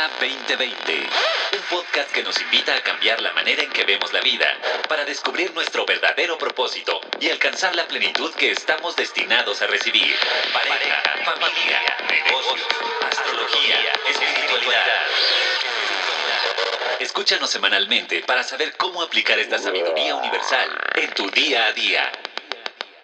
Kabbalah 2020, un podcast que nos invita a cambiar la manera en que vemos la vida para descubrir nuestro verdadero propósito y alcanzar la plenitud que estamos destinados a recibir. Pareja, familia, negocios, astrología, espiritualidad. Escúchanos semanalmente para saber cómo aplicar esta sabiduría universal en tu día a día.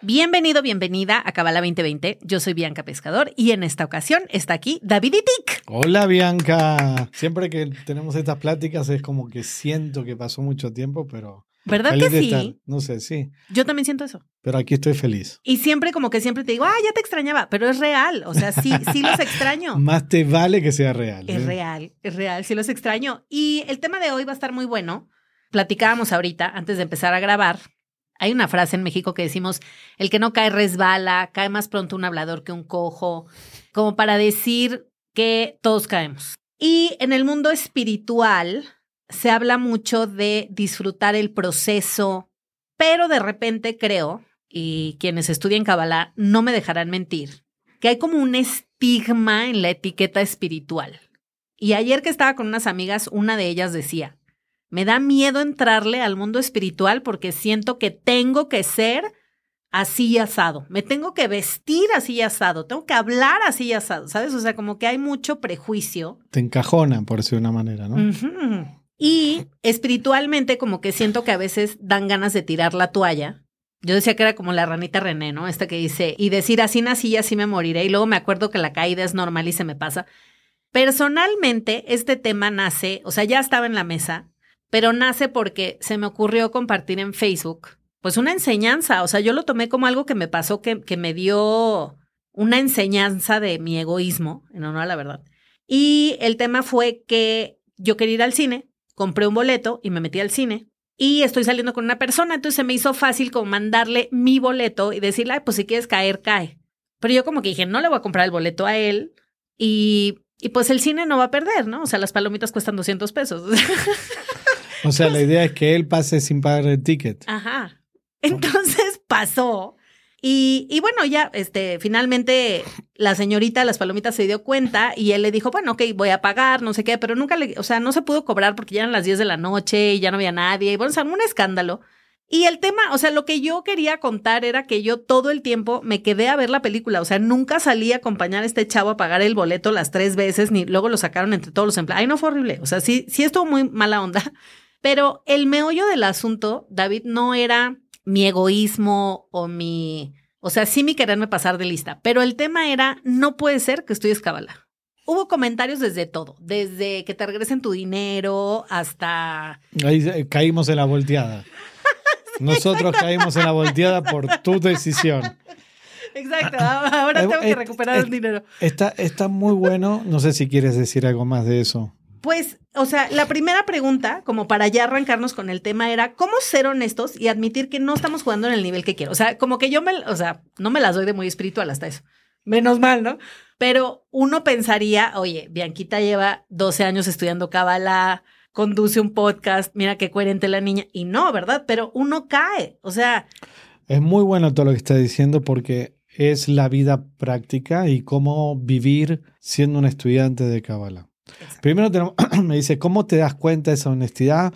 Bienvenido, bienvenida a Cabala 2020. Yo soy Bianca Pescador y en esta ocasión está aquí David Itik. Hola Bianca. Siempre que tenemos estas pláticas es como que siento que pasó mucho tiempo, pero... ¿Verdad feliz que sí? estar. No sé, sí. Yo también siento eso. Pero aquí estoy feliz. Y siempre como que siempre te digo, ah, ya te extrañaba, pero es real. O sea, sí, sí los extraño. Más te vale que sea real. Es ¿eh? real, es real, sí los extraño. Y el tema de hoy va a estar muy bueno. Platicábamos ahorita, antes de empezar a grabar, hay una frase en México que decimos, el que no cae resbala, cae más pronto un hablador que un cojo, como para decir que todos caemos. Y en el mundo espiritual se habla mucho de disfrutar el proceso, pero de repente creo, y quienes estudian Kabbalah no me dejarán mentir, que hay como un estigma en la etiqueta espiritual. Y ayer que estaba con unas amigas, una de ellas decía, me da miedo entrarle al mundo espiritual porque siento que tengo que ser así y asado, me tengo que vestir así y asado, tengo que hablar así y asado, ¿sabes? O sea, como que hay mucho prejuicio. Te encajonan, por decir de una manera, ¿no? Y espiritualmente como que siento que a veces dan ganas de tirar la toalla. Yo decía que era como la ranita René, ¿no? Esta que dice, y decir así nací y así me moriré. Y luego me acuerdo que la caída es normal y se me pasa. Personalmente, este tema nace, o sea, ya estaba en la mesa, pero nace porque se me ocurrió compartir en Facebook, pues una enseñanza. O sea, yo lo tomé como algo que me pasó, que, que me dio una enseñanza de mi egoísmo, en honor a la verdad. Y el tema fue que yo quería ir al cine, compré un boleto y me metí al cine. Y estoy saliendo con una persona, entonces se me hizo fácil como mandarle mi boleto y decirle, ay, pues si quieres caer, cae. Pero yo como que dije, no le voy a comprar el boleto a él y, y pues el cine no va a perder, ¿no? O sea, las palomitas cuestan 200 pesos. O sea, la idea es que él pase sin pagar el ticket. Ajá. Entonces pasó. Y, bueno, ya, este, finalmente la señorita las palomitas se dio cuenta y él le dijo, bueno, ok, voy a pagar, no sé qué, pero nunca le, o sea, no se pudo cobrar porque ya eran las 10 de la noche y ya no había nadie. Y bueno, o sea, un escándalo. Y el tema, o sea, lo que yo quería contar era que yo todo el tiempo me quedé a ver la película, o sea, nunca salí a acompañar a este chavo a pagar el boleto las tres veces, ni luego lo sacaron entre todos los empleados. Ay, no fue horrible, o sea, sí, sí estuvo muy mala onda. Pero el meollo del asunto, David, no era mi egoísmo o mi, o sea, sí mi quererme pasar de lista, pero el tema era, no puede ser que estudies Kabbalah. Hubo comentarios desde todo, desde que te regresen tu dinero hasta... Ahí eh, caímos en la volteada. Nosotros caímos en la volteada por tu decisión. Exacto, ahora tengo que Eh, recuperar eh, el dinero. Está, está muy bueno. No sé si quieres decir algo más de eso. Pues, o sea, la primera pregunta, como para ya arrancarnos con el tema, era cómo ser honestos y admitir que no estamos jugando en el nivel que quiero. O sea, como que yo me, o sea, no me las doy de muy espiritual hasta eso. Menos mal, ¿no? Pero uno pensaría, oye, Bianquita lleva 12 años estudiando Kabbalah, conduce un podcast, mira qué coherente la niña. Y no, ¿verdad? Pero uno cae. O sea, Es muy bueno todo lo que está diciendo porque es la vida práctica y cómo vivir siendo un estudiante de Kabbalah. Primero tenemos- me dice, ¿cómo te das cuenta de esa honestidad?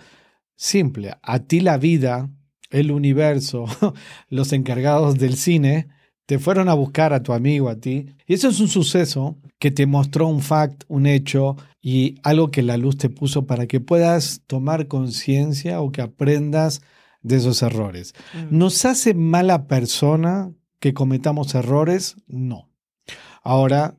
Simple, a ti la vida, el universo, los encargados del cine, te fueron a buscar a tu amigo, a ti. Y eso es un suceso que te mostró un fact, un hecho y algo que la luz te puso para que puedas tomar conciencia o que aprendas de esos errores. mm, ¿Nos hace mala persona que cometamos errores? No. Ahora,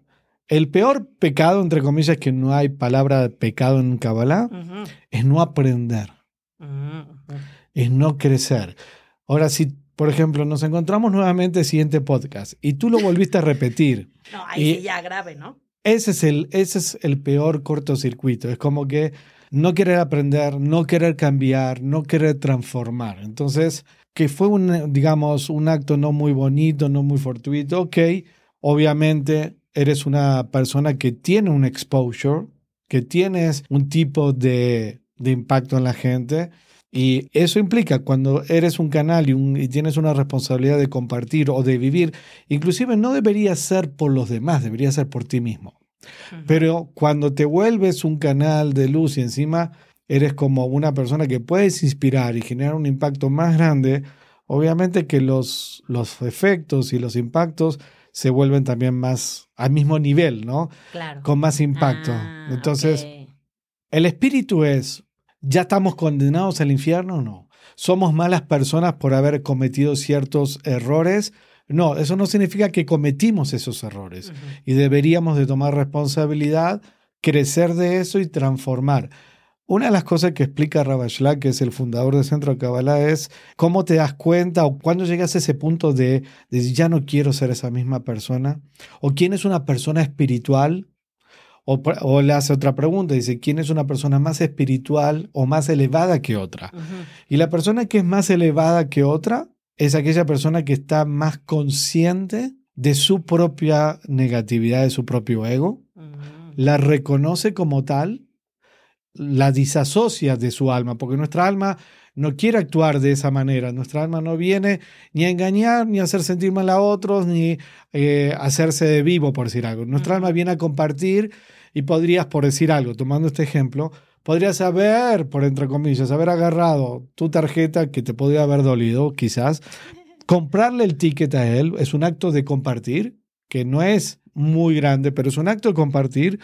el peor pecado, entre comillas, que no hay palabra de pecado en Kabbalah, ujú, es no aprender, ujú, ujú. es no crecer. Ahora, si, por ejemplo, nos encontramos nuevamente el siguiente podcast y tú lo volviste a repetir, no, ahí Y- sí ya grave, ¿no? ese es, el, ese es el peor cortocircuito. Es como que no querer aprender, no querer cambiar, no querer transformar. Entonces, que fue un, digamos, un acto no muy bonito, no muy fortuito, ok, obviamente eres una persona que tiene un exposure, que tienes un tipo de, de impacto en la gente. Y eso implica cuando eres un canal y, un- y tienes una responsabilidad de compartir o de vivir, inclusive no debería ser por los demás, debería ser por ti mismo. Pero cuando te vuelves un canal de luz y encima eres como una persona que puedes inspirar y generar un impacto más grande, obviamente que los, los efectos y los impactos se vuelven también más al mismo nivel, ¿no? Claro. Con más impacto. Ah, Entonces, el espíritu es, ¿ya estamos condenados al infierno no? ¿Somos malas personas por haber cometido ciertos errores? No, eso no significa que cometimos esos errores y deberíamos de tomar responsabilidad, crecer de eso y transformar. Una de las cosas que explica Rabashla, que es el fundador del Centro de Kabbalah, es cómo te das cuenta o cuándo llegas a ese punto de, de ya no quiero ser esa misma persona, o quién es una persona espiritual, o, le hace otra pregunta, dice, ¿quién es una persona más espiritual o más elevada que otra? Y la persona que es más elevada que otra es aquella persona que está más consciente de su propia negatividad, de su propio ego, Mm. la reconoce como tal, la disasocia de su alma, porque nuestra alma no quiere actuar de esa manera. Nuestra alma no viene ni a engañar, ni a hacer sentir mal a otros, ni eh, hacerse de vivo, por decir algo. Nuestra alma viene a compartir y podrías, por decir algo, tomando este ejemplo, podrías haber, por entre comillas, haber agarrado tu tarjeta que te podría haber dolido, quizás, comprarle el ticket a él, es un acto de compartir, que no es muy grande, pero es un acto de compartir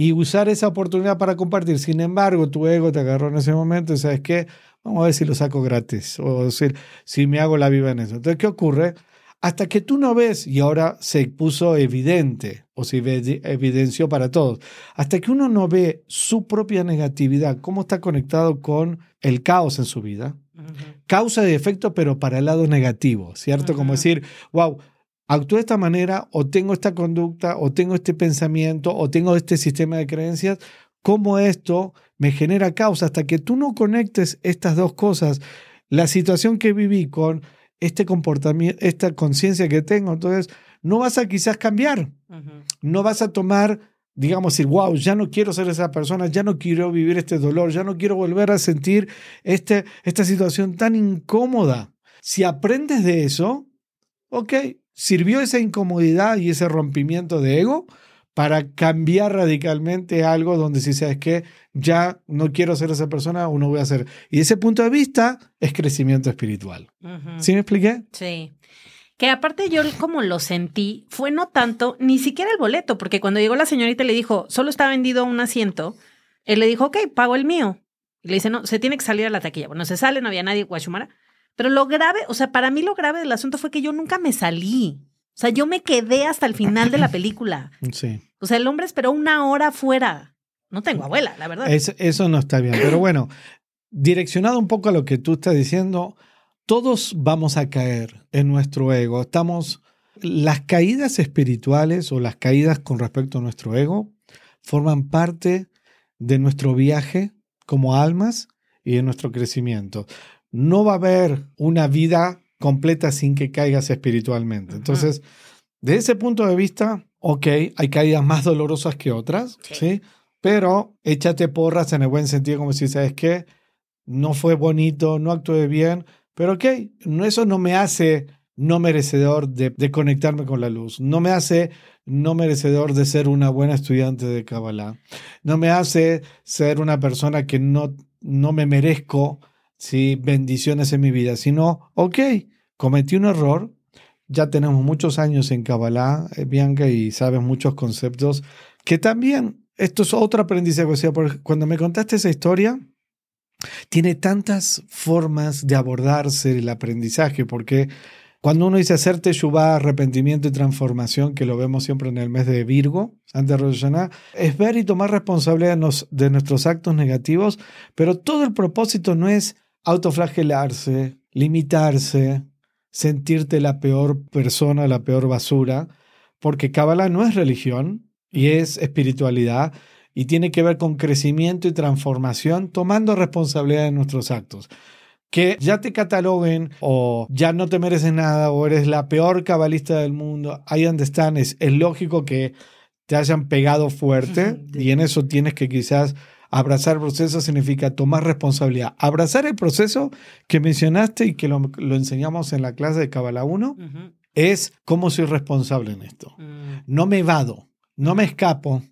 y usar esa oportunidad para compartir. Sin embargo, tu ego te agarró en ese momento y sabes qué, vamos a ver si lo saco gratis o decir, si me hago la viva en eso. Entonces, ¿qué ocurre? Hasta que tú no ves, y ahora se puso evidente o se evi- evidenció para todos, hasta que uno no ve su propia negatividad, cómo está conectado con el caos en su vida, causa y efecto, pero para el lado negativo, ¿cierto? Como decir, wow, actúo de esta manera, o tengo esta conducta, o tengo este pensamiento, o tengo este sistema de creencias, cómo esto me genera causa hasta que tú no conectes estas dos cosas, la situación que viví con este comportamiento, esta conciencia que tengo, entonces no vas a quizás cambiar, no vas a tomar, digamos, decir, wow, ya no quiero ser esa persona, ya no quiero vivir este dolor, ya no quiero volver a sentir este, esta situación tan incómoda. Si aprendes de eso, ok, sirvió esa incomodidad y ese rompimiento de ego para cambiar radicalmente algo donde si sabes que ya no quiero ser esa persona o no voy a ser. Y ese punto de vista es crecimiento espiritual. Ujú. ¿Sí me expliqué? Sí. Que aparte yo como lo sentí, fue no tanto, ni siquiera el boleto, porque cuando llegó la señorita le dijo, solo está vendido un asiento, él le dijo, ok, pago el mío. Y le dice, no, se tiene que salir a la taquilla. Bueno, se sale, no había nadie, Guachumara. Pero lo grave, o sea, para mí lo grave del asunto fue que yo nunca me salí. O sea, yo me quedé hasta el final de la película. Sí. O sea, el hombre esperó una hora afuera. No tengo abuela, la verdad. Es- eso no está bien. Pero bueno, direccionado un poco a lo que tú estás diciendo, todos vamos a caer en nuestro ego. Estamos. Las caídas espirituales o las caídas con respecto a nuestro ego forman parte de nuestro viaje como almas y de nuestro crecimiento. No va a haber una vida completa sin que caigas espiritualmente. Entonces, de ese punto de vista, ok, hay caídas más dolorosas que otras, Sí. ¿sí? Pero échate porras en el buen sentido, como si sabes que no fue bonito, no actué bien, pero ok, no, eso no me hace no merecedor de, de conectarme con la luz, no me hace no merecedor de ser una buena estudiante de Kabbalah, no me hace ser una persona que no, no me merezco ¿sí? bendiciones en mi vida, sino, ok, cometí un error, ya tenemos muchos años en Kabbalah, eh, Bianca, y sabes muchos conceptos que también, esto es otro aprendizaje, o sea, cuando me contaste esa historia, tiene tantas formas de abordarse el aprendizaje, porque cuando uno dice hacer teshuvah, arrepentimiento y transformación, que lo vemos siempre en el mes de Virgo, antes de Rosh Hashanah, es ver y tomar responsabilidad de nuestros actos negativos, pero todo el propósito no es autoflagelarse, limitarse, sentirte la peor persona, la peor basura, porque Kabbalah no es religión y es espiritualidad y tiene que ver con crecimiento y transformación, tomando responsabilidad de nuestros actos. Que ya te cataloguen o ya no te mereces nada o eres la peor cabalista del mundo, ahí donde están, es, es lógico que te hayan pegado fuerte y en eso tienes que quizás abrazar el proceso significa tomar responsabilidad. Abrazar el proceso que mencionaste y que lo, lo enseñamos en la clase de Kabbalah 1 Ujú. es cómo soy responsable en esto. Mm. No me evado, no me escapo,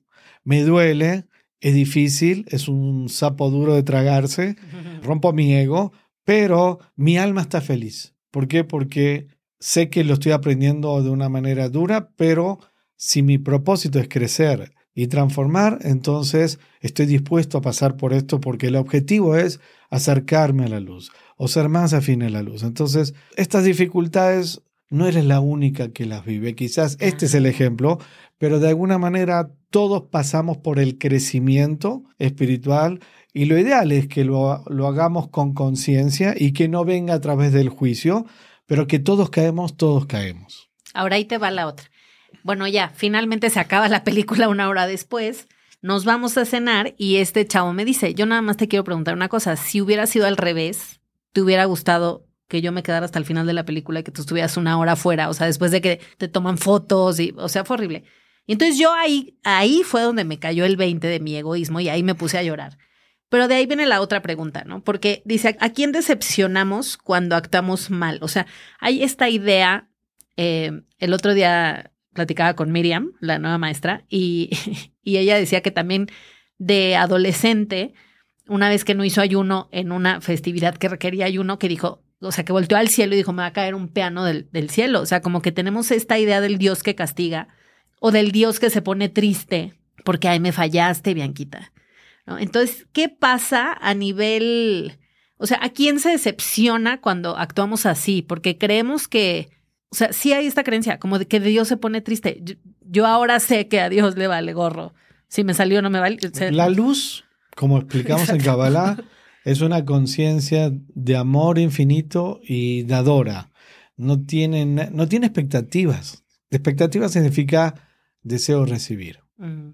me duele, es difícil, es un sapo duro de tragarse, rompo mi ego, pero mi alma está feliz. ¿Por qué? Porque sé que lo estoy aprendiendo de una manera dura, pero si mi propósito es crecer y transformar, entonces estoy dispuesto a pasar por esto porque el objetivo es acercarme a la luz o ser más afín a la luz. Entonces, estas dificultades no eres la única que las vive. Quizás este es el ejemplo, pero de alguna manera todos pasamos por el crecimiento espiritual y lo ideal es que lo, lo hagamos con conciencia y que no venga a través del juicio, pero que todos caemos, todos caemos. Ahora ahí te va la otra. Bueno, ya, finalmente se acaba la película una hora después. Nos vamos a cenar y este chavo me dice, yo nada más te quiero preguntar una cosa, si hubiera sido al revés, ¿te hubiera gustado que yo me quedara hasta el final de la película y que tú estuvieras una hora afuera? O sea, después de que te toman fotos y, o sea, fue horrible. Y entonces yo ahí, ahí fue donde me cayó el 20 de mi egoísmo y ahí me puse a llorar. Pero de ahí viene la otra pregunta, ¿no? Porque dice, ¿a quién decepcionamos cuando actuamos mal? O sea, hay esta idea, eh, el otro día platicaba con Miriam, la nueva maestra, y, y ella decía que también de adolescente, una vez que no hizo ayuno en una festividad que requería ayuno, que dijo, o sea, que volteó al cielo y dijo, me va a caer un piano del, del cielo. O sea, como que tenemos esta idea del Dios que castiga o del Dios que se pone triste porque, ay, me fallaste, Bianquita. Entonces, ¿qué pasa a nivel, o sea, a quién se decepciona cuando actuamos así? Porque creemos que o sea, sí hay esta creencia, como de que Dios se pone triste. Yo, ahora sé que a Dios le vale gorro. Si me salió, no me vale. La luz, como explicamos en Kabbalah, es una conciencia de amor infinito y dadora. No tiene, no tiene expectativas. Expectativa significa deseo recibir. Mm.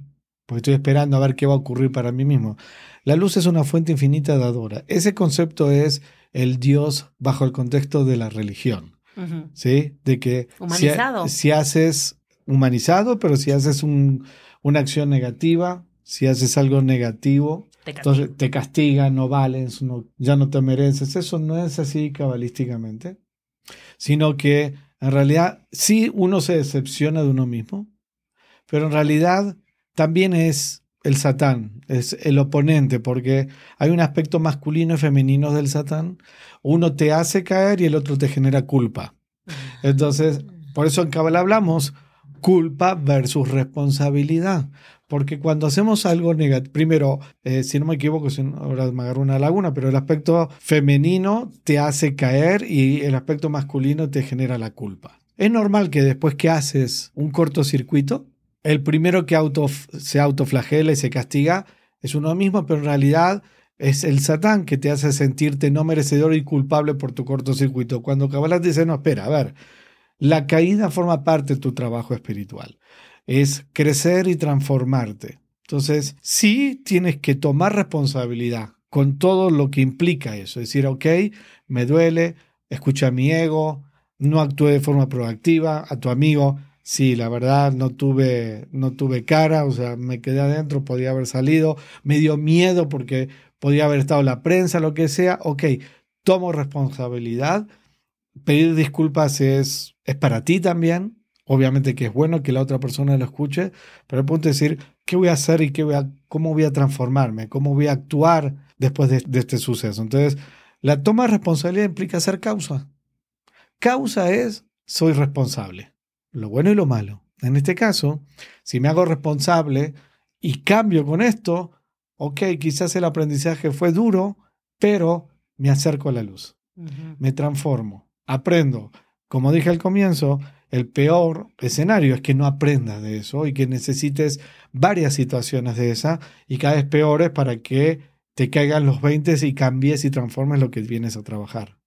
Porque estoy esperando a ver qué va a ocurrir para mí mismo. La luz es una fuente infinita dadora. Ese concepto es el Dios bajo el contexto de la religión. ¿Sí? De que humanizado. Si, haces humanizado, pero si haces una acción negativa, si haces algo negativo, te entonces te castiga, no vales, no, ya no te mereces. Eso no es así cabalísticamente, sino que en realidad sí uno se decepciona de uno mismo, pero en realidad también es el Satán, es el oponente, porque hay un aspecto masculino y femenino del Satán. Uno te hace caer y el otro te genera culpa. Entonces, por eso en Kabbalah hablamos culpa versus responsabilidad. Porque cuando hacemos algo negativo, primero, eh, si no me equivoco, si ahora me agarro una laguna, pero el aspecto femenino te hace caer y el aspecto masculino te genera la culpa. Es normal que después que haces un cortocircuito, el primero que auto, se autoflagela y se castiga es uno mismo, pero en realidad es el Satán que te hace sentirte no merecedor y culpable por tu cortocircuito. Cuando Kabbalah dice, no, espera, a ver, la caída forma parte de tu trabajo espiritual. Es crecer y transformarte. Entonces, sí tienes que tomar responsabilidad con todo lo que implica eso. Es decir, ok, me duele, escucha mi ego, no actúe de forma proactiva, a tu amigo, Sí, la verdad no tuve, no tuve cara, o sea, me quedé adentro, podía haber salido, me dio miedo porque podía haber estado la prensa, lo que sea. Ok, tomo responsabilidad. Pedir disculpas es, es para ti también. Obviamente que es bueno que la otra persona lo escuche, pero el punto es decir, ¿qué voy a hacer y qué voy a, cómo voy a transformarme? ¿Cómo voy a actuar después de, de este suceso? Entonces, la toma de responsabilidad implica ser causa. Causa es, soy responsable lo bueno y lo malo. En este caso, si me hago responsable y cambio con esto, ok, quizás el aprendizaje fue duro, pero me acerco a la luz, me transformo, aprendo. Como dije al comienzo, el peor escenario es que no aprendas de eso y que necesites varias situaciones de esa y cada vez peores para que te caigan los 20 y cambies y transformes lo que vienes a trabajar.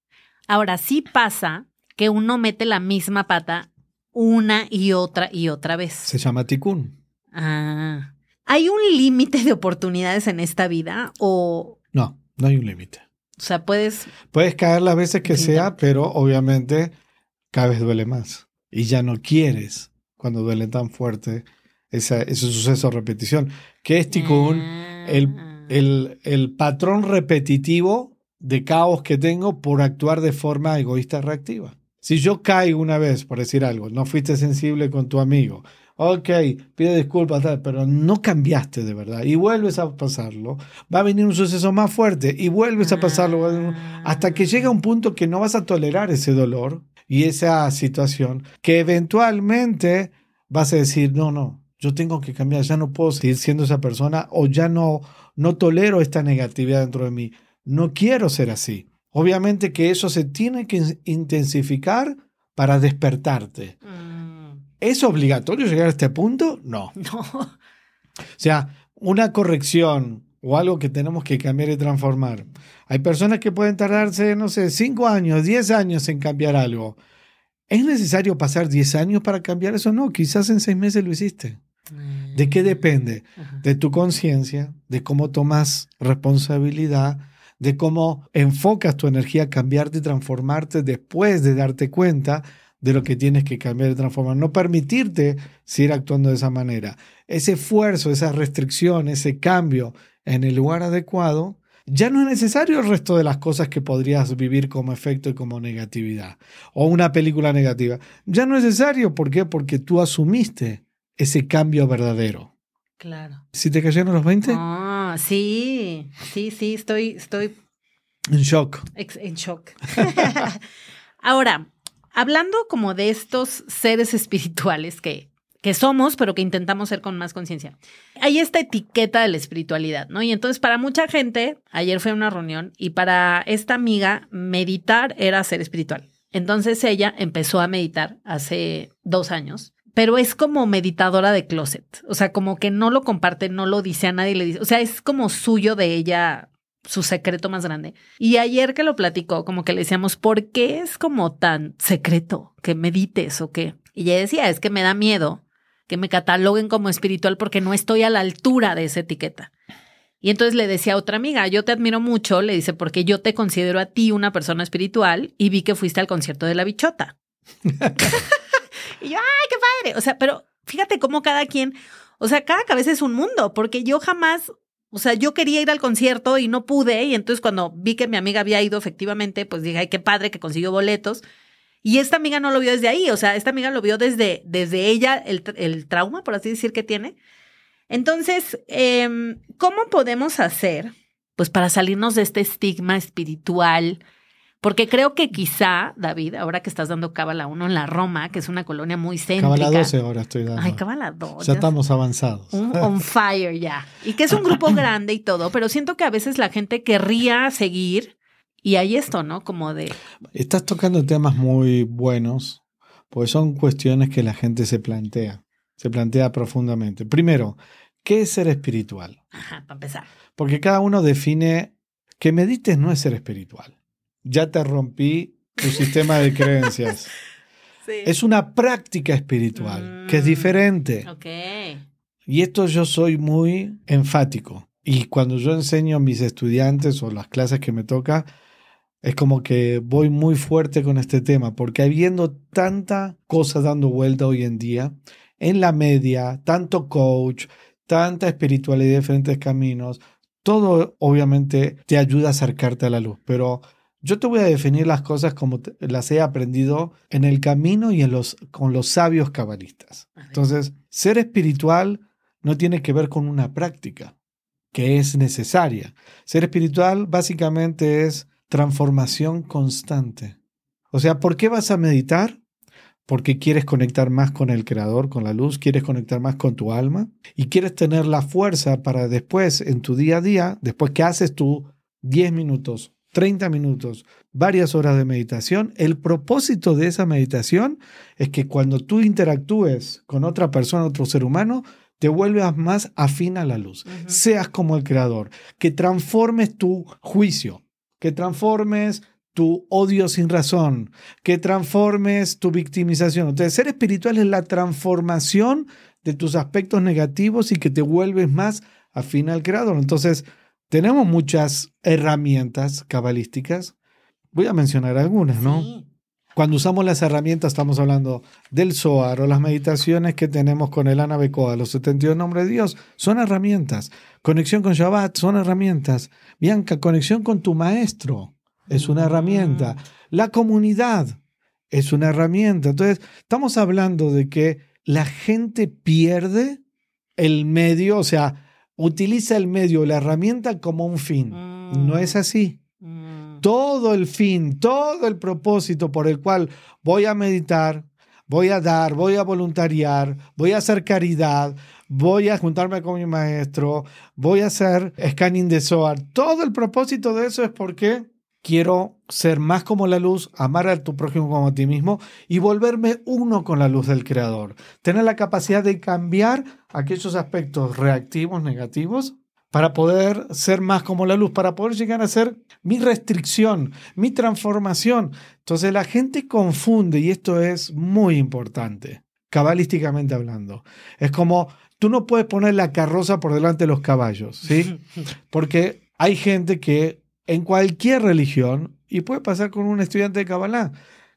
Ahora sí pasa que uno mete la misma pata una y otra y otra vez. Se llama Tikkun. Ah. ¿Hay un límite de oportunidades en esta vida o...? No, no hay un límite. O sea, puedes... Puedes caer las veces que sea, pero obviamente cada vez duele más. Y ya no quieres, cuando duele tan fuerte, esa, ese suceso repetición. ¿Qué es Tikkun? El, ah. el, el patrón repetitivo de caos que tengo por actuar de forma egoísta reactiva. Si yo caigo una vez, por decir algo, no fuiste sensible con tu amigo, ok, pide disculpas, tal, pero no cambiaste de verdad y vuelves a pasarlo, va a venir un suceso más fuerte y vuelves a pasarlo Ah. hasta que llega un punto que no vas a tolerar ese dolor y esa situación, que eventualmente vas a decir, no, no, yo tengo que cambiar, ya no puedo seguir siendo esa persona o ya no, no tolero esta negatividad dentro de mí, no quiero ser así. Obviamente que eso se tiene que intensificar para despertarte. Mm, ¿Es obligatorio llegar a este punto? No. no. O sea, una corrección o algo que tenemos que cambiar y transformar. Hay personas que pueden tardarse, no sé, 5 años, 10 años en cambiar algo. ¿Es necesario pasar 10 años para cambiar eso? No, quizás en 6 meses lo hiciste. ¿De qué depende? Ajá. De tu conciencia, de cómo tomas responsabilidad, de cómo enfocas tu energía a cambiarte y transformarte después de darte cuenta de lo que tienes que cambiar y transformar. No permitirte seguir actuando de esa manera. Ese esfuerzo, esa restricción, ese cambio en el lugar adecuado, ya no es necesario el resto de las cosas que podrías vivir como efecto y como negatividad. O una película negativa. Ya no es necesario. ¿Por qué? Porque tú asumiste ese cambio verdadero. Claro. ¿Si te cayeron los 20? Ah, sí, sí, sí, estoy, estoy En shock. en shock. Ahora, hablando como de estos seres espirituales que, que somos, pero que intentamos ser con más conciencia, hay esta etiqueta de la espiritualidad, ¿no? Y entonces para mucha gente, ayer fue una reunión y para esta amiga, meditar era ser espiritual. Entonces ella empezó a meditar hace dos años. Pero es como meditadora de closet. O sea, como que no lo comparte, no lo dice a nadie, le dice. O sea, es como suyo de ella su secreto más grande. Y ayer que lo platicó, como que le decíamos, ¿por qué es como tan secreto que medites o qué? Y ella decía, es que me da miedo que me cataloguen como espiritual porque no estoy a la altura de esa etiqueta. Y entonces le decía a otra amiga, yo te admiro mucho, le dice, porque yo te considero a ti una persona espiritual y vi que fuiste al concierto de la bichota. y yo, ay, qué padre. O sea, pero fíjate cómo cada quien, o sea, cada cabeza es un mundo, porque yo jamás o sea, yo quería ir al concierto y no pude. Y entonces cuando vi que mi amiga había ido efectivamente, pues dije, ay, qué padre que consiguió boletos. Y esta amiga no lo vio desde ahí. O sea, esta amiga lo vio desde, desde ella, el, el trauma, por así decir, que tiene. Entonces, em, ¿cómo podemos hacer, pues, para salirnos de este estigma espiritual? Porque creo que quizá, David, ahora que estás dando Cábala 1 en la Roma, que es una colonia muy céntrica. Cábala 12 ahora estoy dando. Ay, Cábala 2. ya estamos avanzados. Un on fire ya. Y que es un grupo grande y todo, pero siento que a veces la gente querría seguir y hay esto, ¿no? Como de, Estás tocando temas muy buenos, porque son cuestiones que la gente se plantea, se plantea profundamente. Primero, ¿qué es ser espiritual? ajá, para empezar. Porque cada uno define que medites no es ser espiritual. Ya te rompí tu sistema de creencias. Sí. Es una práctica espiritual, que es Mm. diferente. Ok. Y esto yo soy muy enfático. Y cuando yo enseño a mis estudiantes o las clases que me toca, es como que voy muy fuerte con este tema, porque habiendo tanta cosa dando vuelta hoy en día, en la media, tanto coach, tanta espiritualidad diferentes caminos, todo obviamente te ayuda a acercarte a la luz, pero yo te voy a definir las cosas como te- las he aprendido en el camino y en los, con los sabios cabalistas. Entonces, ser espiritual no tiene que ver con una práctica que es necesaria. Ser espiritual básicamente es transformación constante. O sea, ¿por qué vas a meditar? Porque quieres conectar más con el Creador, con la luz, quieres conectar más con tu alma y quieres tener la fuerza para después, en tu día a día, después que haces tú 10 minutos, 30 minutos, varias horas de meditación, el propósito de esa meditación es que cuando tú interactúes con otra persona, otro ser humano, te vuelvas más afín a la luz, seas como el creador, que transformes tu juicio, que transformes tu odio sin razón, que transformes tu victimización. Entonces, ser espiritual es la transformación de tus aspectos negativos y que te vuelves más afín al creador. Entonces, tenemos muchas herramientas cabalísticas. Voy a mencionar algunas, ¿no? Sí. Cuando usamos las herramientas, estamos hablando del Zohar o las meditaciones que tenemos con el Anabecoa, los 72 nombres de Dios, son herramientas. Conexión con Shabbat son herramientas. Bianca, conexión con tu maestro es una herramienta. La comunidad es una herramienta. Entonces, estamos hablando de que la gente pierde el medio, o sea, utiliza el medio, la herramienta como un fin. No es así. Mm. Todo el fin, todo el propósito por el cual voy a meditar, voy a dar, voy a voluntariar, voy a hacer caridad, voy a juntarme con mi maestro, voy a hacer scanning de SOAR. Todo el propósito de eso es porque quiero ser más como la luz, amar a tu prójimo como a ti mismo y volverme uno con la luz del Creador. Tener la capacidad de cambiar aquellos aspectos reactivos, negativos, para poder ser más como la luz, para poder llegar a ser mi restricción, mi transformación. Entonces la gente confunde, y esto es muy importante, cabalísticamente hablando. Es como, tú no puedes poner la carroza por delante de los caballos, ¿sí? Porque hay gente que en cualquier religión, y puede pasar con un estudiante de Kabbalah,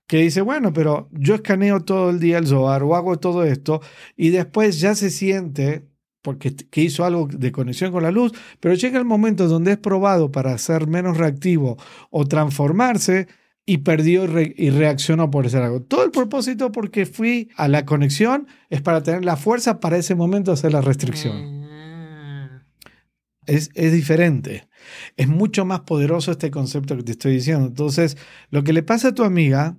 que dice, bueno, pero yo escaneo todo el día el Zohar o hago todo esto, y después ya se siente, porque que hizo algo de conexión con la luz, pero llega el momento donde es probado para ser menos reactivo o transformarse, y perdió y, y reaccionó por hacer algo. Todo el propósito porque fui a la conexión es para tener la fuerza para ese momento hacer la restricción. Es, es diferente. Es mucho más poderoso este concepto que te estoy diciendo. Entonces, lo que le pasa a tu amiga,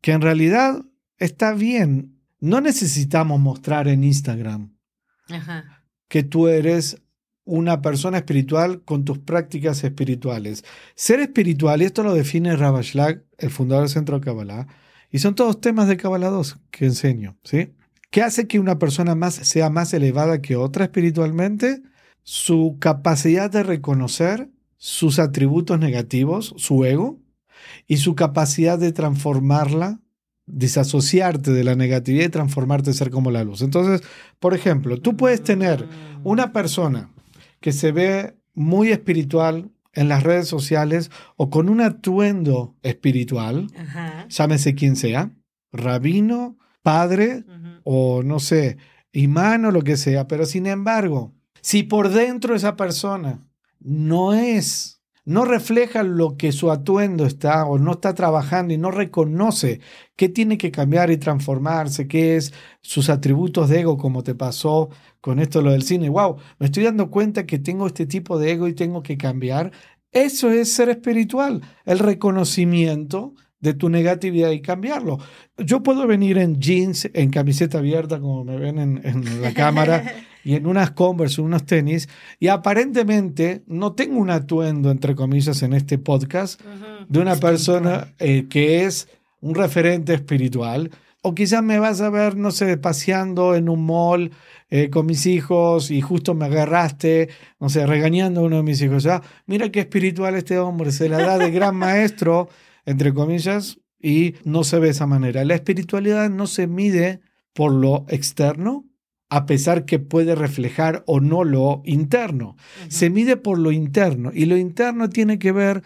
que en realidad está bien. No necesitamos mostrar en Instagram Ajá. que tú eres una persona espiritual con tus prácticas espirituales. Ser espiritual, y esto lo define Rabashlag, el fundador del Centro de Kabbalah, y son todos temas de Kabbalah 2 que enseño, ¿sí? ¿Qué hace que una persona más sea más elevada que otra espiritualmente? Su capacidad de reconocer sus atributos negativos, su ego, y su capacidad de transformarla, desasociarte de la negatividad y transformarte a ser como la luz. Entonces, por ejemplo, tú puedes tener una persona que se ve muy espiritual en las redes sociales o con un atuendo espiritual, Ajá. llámese quien sea, rabino, padre o no sé, imán o lo que sea, pero sin embargo, si por dentro esa persona no es, no refleja lo que su atuendo está o no está trabajando y no reconoce qué tiene que cambiar y transformarse, qué es sus atributos de ego, como te pasó con esto lo del cine, wow, me estoy dando cuenta que tengo este tipo de ego y tengo que cambiar. Eso es ser espiritual, el reconocimiento de tu negatividad y cambiarlo. Yo puedo venir en jeans, en camiseta abierta, como me ven en, en la cámara, y en unas Converse, unos tenis, y aparentemente no tengo un atuendo, entre comillas, en este podcast de una persona eh, que es un referente espiritual. O quizás me vas a ver, no sé, paseando en un mall eh, con mis hijos y justo me agarraste, no sé, regañando a uno de mis hijos. Ah, mira qué espiritual este hombre, se la da de gran maestro, entre comillas, y no se ve de esa manera. La espiritualidad no se mide por lo externo, a pesar que puede reflejar o no lo interno. Se mide por lo interno y lo interno tiene que ver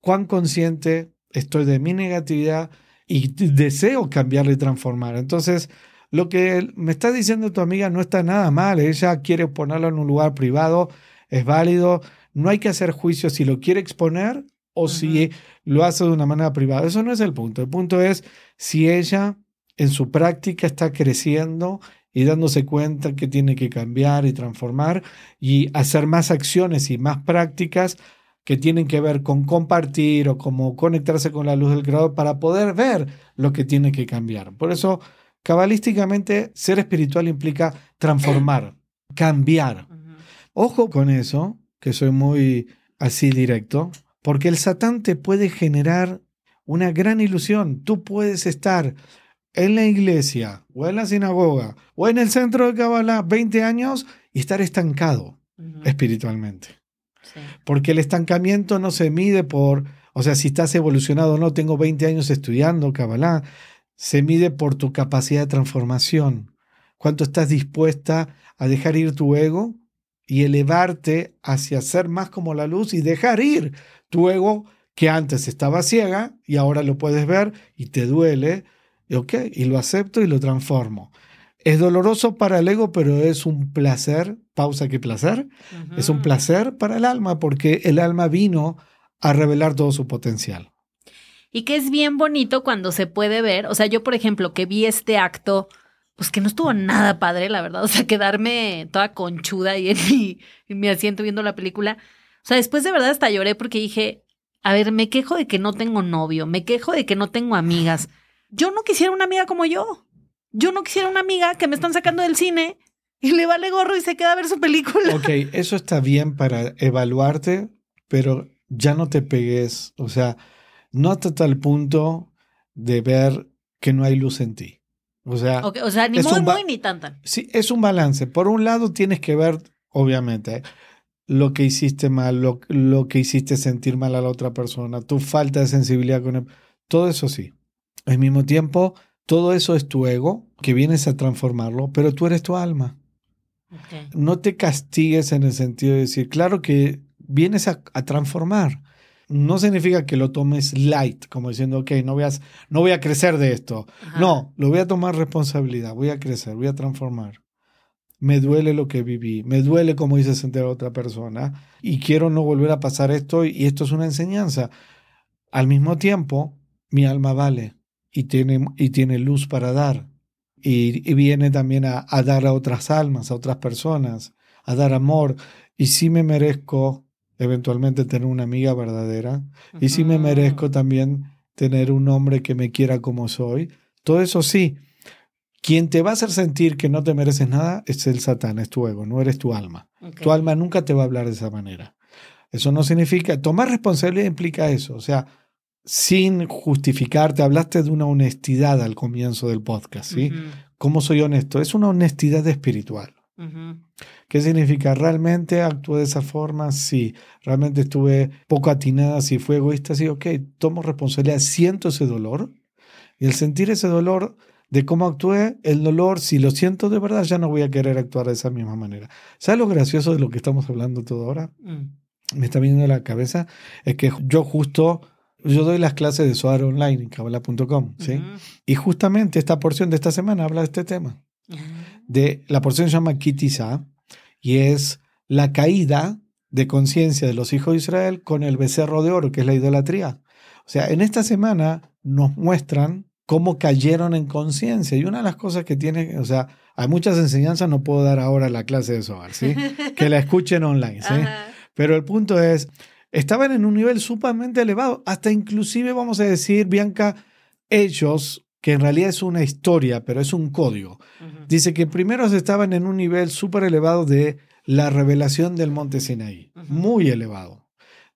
cuán consciente estoy de mi negatividad y deseo cambiarla y transformar. Entonces, lo que me está diciendo tu amiga no está nada mal. Ella quiere ponerlo en un lugar privado, es válido. No hay que hacer juicio si lo quiere exponer o si lo hace de una manera privada. Eso no es el punto. El punto es si ella en su práctica está creciendo y dándose cuenta que tiene que cambiar y transformar y hacer más acciones y más prácticas que tienen que ver con compartir o como conectarse con la luz del creador para poder ver lo que tiene que cambiar. Por eso, cabalísticamente, ser espiritual implica transformar, cambiar. Ojo con eso, que soy muy así directo, porque el Satán te puede generar una gran ilusión. Tú puedes estar en la iglesia o en la sinagoga o en el centro de Kabbalah 20 años y estar estancado espiritualmente. Sí. Porque el estancamiento no se mide por, o sea, si estás evolucionado o no, tengo 20 años estudiando Kabbalah, se mide por tu capacidad de transformación. Cuánto estás dispuesta a dejar ir tu ego y elevarte hacia ser más como la luz y dejar ir tu ego que antes estaba ciega y ahora lo puedes ver y te duele, y ok, y lo acepto y lo transformo. Es doloroso para el ego, pero es un placer, pausa que placer, es un placer para el alma porque el alma vino a revelar todo su potencial. Y que es bien bonito cuando se puede ver. O sea, yo, por ejemplo, que vi este acto, pues que no estuvo nada padre, la verdad. O sea, quedarme toda conchuda en mi, en mi asiento viendo la película. O sea, después de verdad hasta lloré porque dije, a ver, me quejo de que no tengo novio, me quejo de que no tengo amigas. Yo no quisiera una amiga como yo. Yo no quisiera una amiga que me están sacando del cine y le vale gorro y se queda a ver su película. Ok, eso está bien para evaluarte, pero ya no te pegues. O sea, no hasta tal punto de ver que no hay luz en ti. O sea, o sea, ni muy, muy, ni tan, tan. sí, es un balance. Por un lado, tienes que ver, obviamente, lo que hiciste mal, lo, lo que hiciste sentir mal a la otra persona, tu falta de sensibilidad con él. Todo eso sí. Al mismo tiempo, todo eso es tu ego, que vienes a transformarlo, pero tú eres tu alma. Ok. no te castigues en el sentido de decir, claro que vienes a, a transformar. No significa que lo tomes light, como diciendo, ok, no voy a, no voy a crecer de esto. Ajá. No, lo voy a tomar responsabilidad, voy a crecer, voy a transformar. Me duele lo que viví, me duele cómo hice sentir a otra persona y quiero no volver a pasar esto y esto es una enseñanza. Al mismo tiempo, mi alma vale y tiene, y tiene luz para dar y, y viene también a, a dar a otras almas, a otras personas, a dar amor. Y sí me merezco eventualmente tener una amiga verdadera. Y sí me merezco también tener un hombre que me quiera como soy. Todo eso sí. Quien te va a hacer sentir que no te mereces nada es el Satán, es tu ego, no eres tu alma. Tu alma nunca te va a hablar de esa manera. Eso no significa, tomar responsabilidad implica eso. O sea, sin justificarte, hablaste de una honestidad al comienzo del podcast, ¿sí? Ujú, ¿Cómo soy honesto? Es una honestidad espiritual. ujú. ¿Qué significa? ¿Realmente actué de esa forma? Sí. ¿Realmente estuve poco atinada? Si fue egoísta, sí. Ok, tomo responsabilidad, siento ese dolor. Y al sentir ese dolor de cómo actué, el dolor, si lo siento de verdad, ya no voy a querer actuar de esa misma manera. ¿Sabes lo gracioso de lo que estamos hablando todo ahora? Mm. Me está viniendo a la cabeza. Es que yo justo, yo doy las clases de Soar online en kabbalah.com, ¿sí? Ujú. Y justamente esta porción de esta semana habla de este tema Ah. de la porción se llama Kitisa y es la caída de conciencia de los hijos de Israel con el becerro de oro, que es la idolatría. O sea, en esta semana nos muestran cómo cayeron en conciencia. Y una de las cosas que tiene, o sea, hay muchas enseñanzas, no puedo dar ahora la clase de Soar, ¿sí? Que la escuchen online, ¿sí? Pero el punto es, estaban en un nivel sumamente elevado, hasta inclusive vamos a decir, Bianca, ellos, que en realidad es una historia, pero es un código. Dice que primero estaban en un nivel súper elevado de la revelación del monte Sinaí, muy elevado,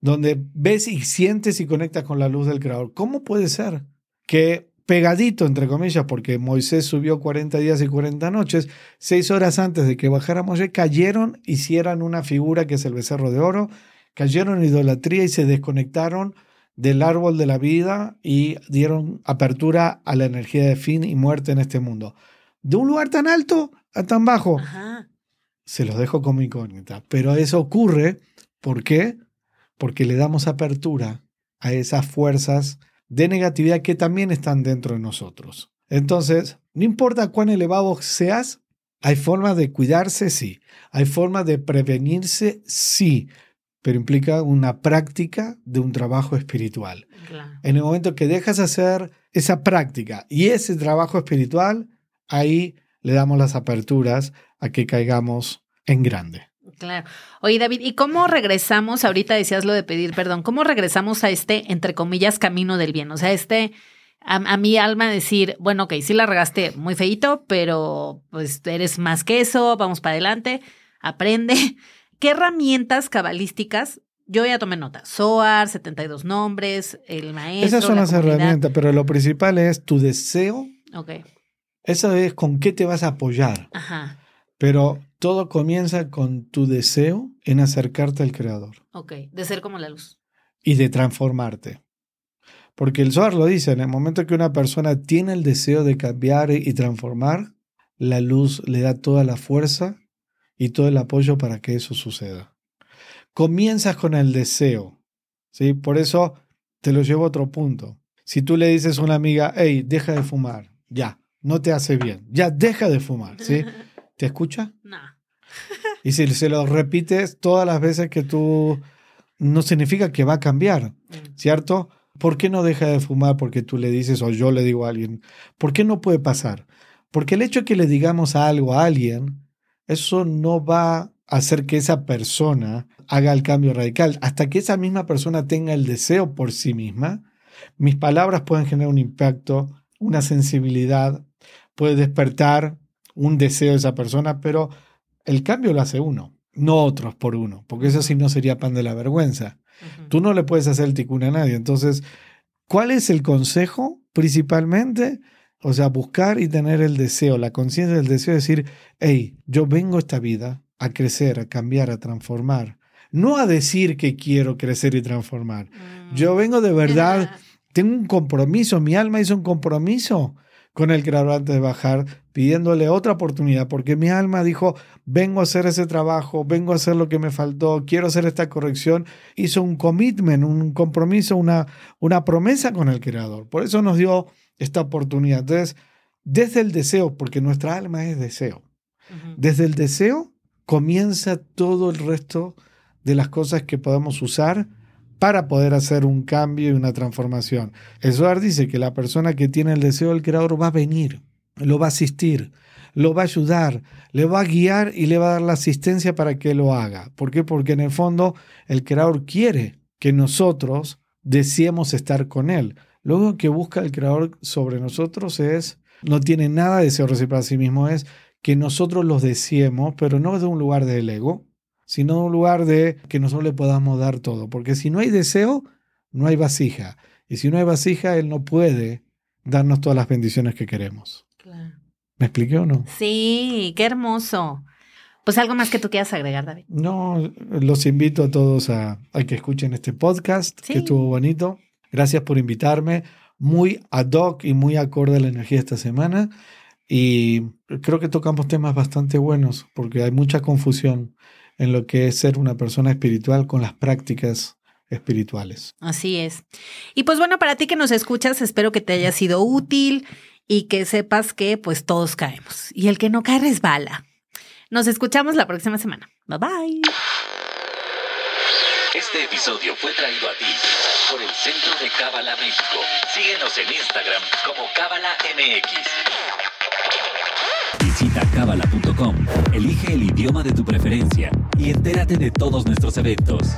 donde ves y sientes y conectas con la luz del Creador. ¿Cómo puede ser que pegadito, entre comillas, porque Moisés subió 40 días y 40 noches, seis horas antes de que bajara Moisés, cayeron, hicieran una figura que es el becerro de oro, cayeron en idolatría y se desconectaron del árbol de la vida y dieron apertura a la energía de fin y muerte en este mundo de un lugar tan alto a tan bajo. Ajá. Se los dejo como incógnita. Pero eso ocurre, ¿por qué? Porque le damos apertura a esas fuerzas de negatividad que también están dentro de nosotros. Entonces, no importa cuán elevado seas, hay formas de cuidarse, sí. Hay formas de prevenirse, sí. Pero implica una práctica de un trabajo espiritual. Claro. En el momento que dejas hacer esa práctica y ese trabajo espiritual, ahí le damos las aperturas a que caigamos en grande. Claro. Oye, David, ¿y cómo regresamos? Ahorita decías lo de pedir perdón. ¿Cómo regresamos a este, entre comillas, camino del bien? O sea, este, a, a mi alma decir, bueno, ok, sí la regaste muy feito, pero pues eres más que eso, vamos para adelante, aprende. ¿Qué herramientas cabalísticas? Yo ya tomé nota. SOAR, 72 nombres, el maestro. Esas son la las comunidad. herramientas, pero lo principal es tu deseo. Ok. Eso es con qué te vas a apoyar. Ajá. Pero todo comienza con tu deseo en acercarte al Creador Ok. De ser como la luz. y de transformarte. Porque el Zohar lo dice, en el momento que una persona tiene el deseo de cambiar y transformar, la luz le da toda la fuerza y todo el apoyo para que eso suceda. Comienzas con el deseo, ¿sí? Por eso te lo llevo a otro punto. Si tú le dices a una amiga, hey, deja de fumar, ya, no te hace bien, ya deja de fumar, ¿sí? ¿Te escucha? No. Y si se lo repites todas las veces que tú, no significa que va a cambiar, Mm. ¿cierto? ¿Por qué no deja de fumar porque tú le dices o yo le digo a alguien? ¿Por qué no puede pasar? Porque el hecho de que le digamos algo a alguien, eso no va a hacer que esa persona haga el cambio radical. Hasta que esa misma persona tenga el deseo por sí misma, mis palabras pueden generar un impacto, una sensibilidad, puede despertar un deseo de esa persona, pero el cambio lo hace uno, no otros por uno, porque eso sí no sería pan de la vergüenza. Tú no le puedes hacer el ticún a nadie. Entonces, ¿cuál es el consejo principalmente? O sea, buscar y tener el deseo, la conciencia del deseo de decir, hey, yo vengo a esta vida a crecer, a cambiar, a transformar. No a decir que quiero crecer y transformar. Yo mm. vengo de verdad, tengo un compromiso, mi alma hizo un compromiso con el creador antes de bajar, pidiéndole otra oportunidad, porque mi alma dijo, vengo a hacer ese trabajo, vengo a hacer lo que me faltó, quiero hacer esta corrección. Hizo un commitment, un compromiso, una, una promesa con el creador. Por eso nos dio esta oportunidad. Entonces, desde el deseo, porque nuestra alma es deseo, desde el deseo comienza todo el resto de las cosas que podemos usar para poder hacer un cambio y una transformación. Eduard dice que la persona que tiene el deseo del creador va a venir, lo va a asistir, lo va a ayudar, le va a guiar y le va a dar la asistencia para que lo haga. ¿Por qué? Porque en el fondo el creador quiere que nosotros deseemos estar con él. Luego que busca el creador sobre nosotros es, no tiene nada de deseo recibir para sí mismo, es que nosotros los deseemos, pero no de un lugar del ego, sino de un lugar de que nosotros le podamos dar todo. Porque si no hay deseo, no hay vasija. Y si no hay vasija, Él no puede darnos todas las bendiciones que queremos. ¿Me expliqué o no? Sí, qué hermoso. Pues algo más que tú quieras agregar, David. No, los invito a todos a, que escuchen este podcast, que estuvo bonito. Gracias por invitarme. Muy ad hoc y muy acorde a la energía de esta semana. Y creo que tocamos temas bastante buenos porque hay mucha confusión en lo que es ser una persona espiritual con las prácticas espirituales. Así es. Y pues bueno, para ti que nos escuchas, espero que te haya sido útil y que sepas que pues todos caemos y el que no cae resbala. Nos escuchamos la próxima semana. Bye bye. Este episodio fue traído a ti por el Centro de Cábala México. Síguenos en Instagram como Cábala MX. Visita cábala.com, elige el idioma de tu preferencia y entérate de todos nuestros eventos.